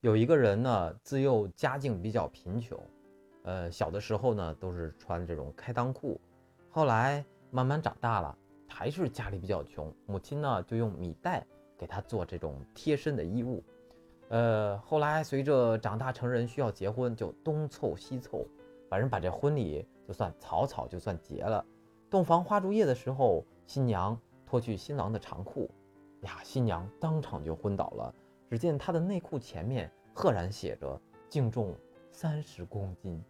有一个人呢，自幼家境比较贫穷，呃，小的时候呢都是穿这种开裆裤，后来慢慢长大了，还是家里比较穷，母亲呢就用米袋给他做这种贴身的衣物，呃，后来随着长大成人需要结婚，就东凑西凑，反正把这婚礼就算草草就算结了。洞房花烛夜的时候，新娘脱去新郎的长裤，呀，新娘当场就昏倒了。只见他的内裤前面赫然写着“净重三十公斤”。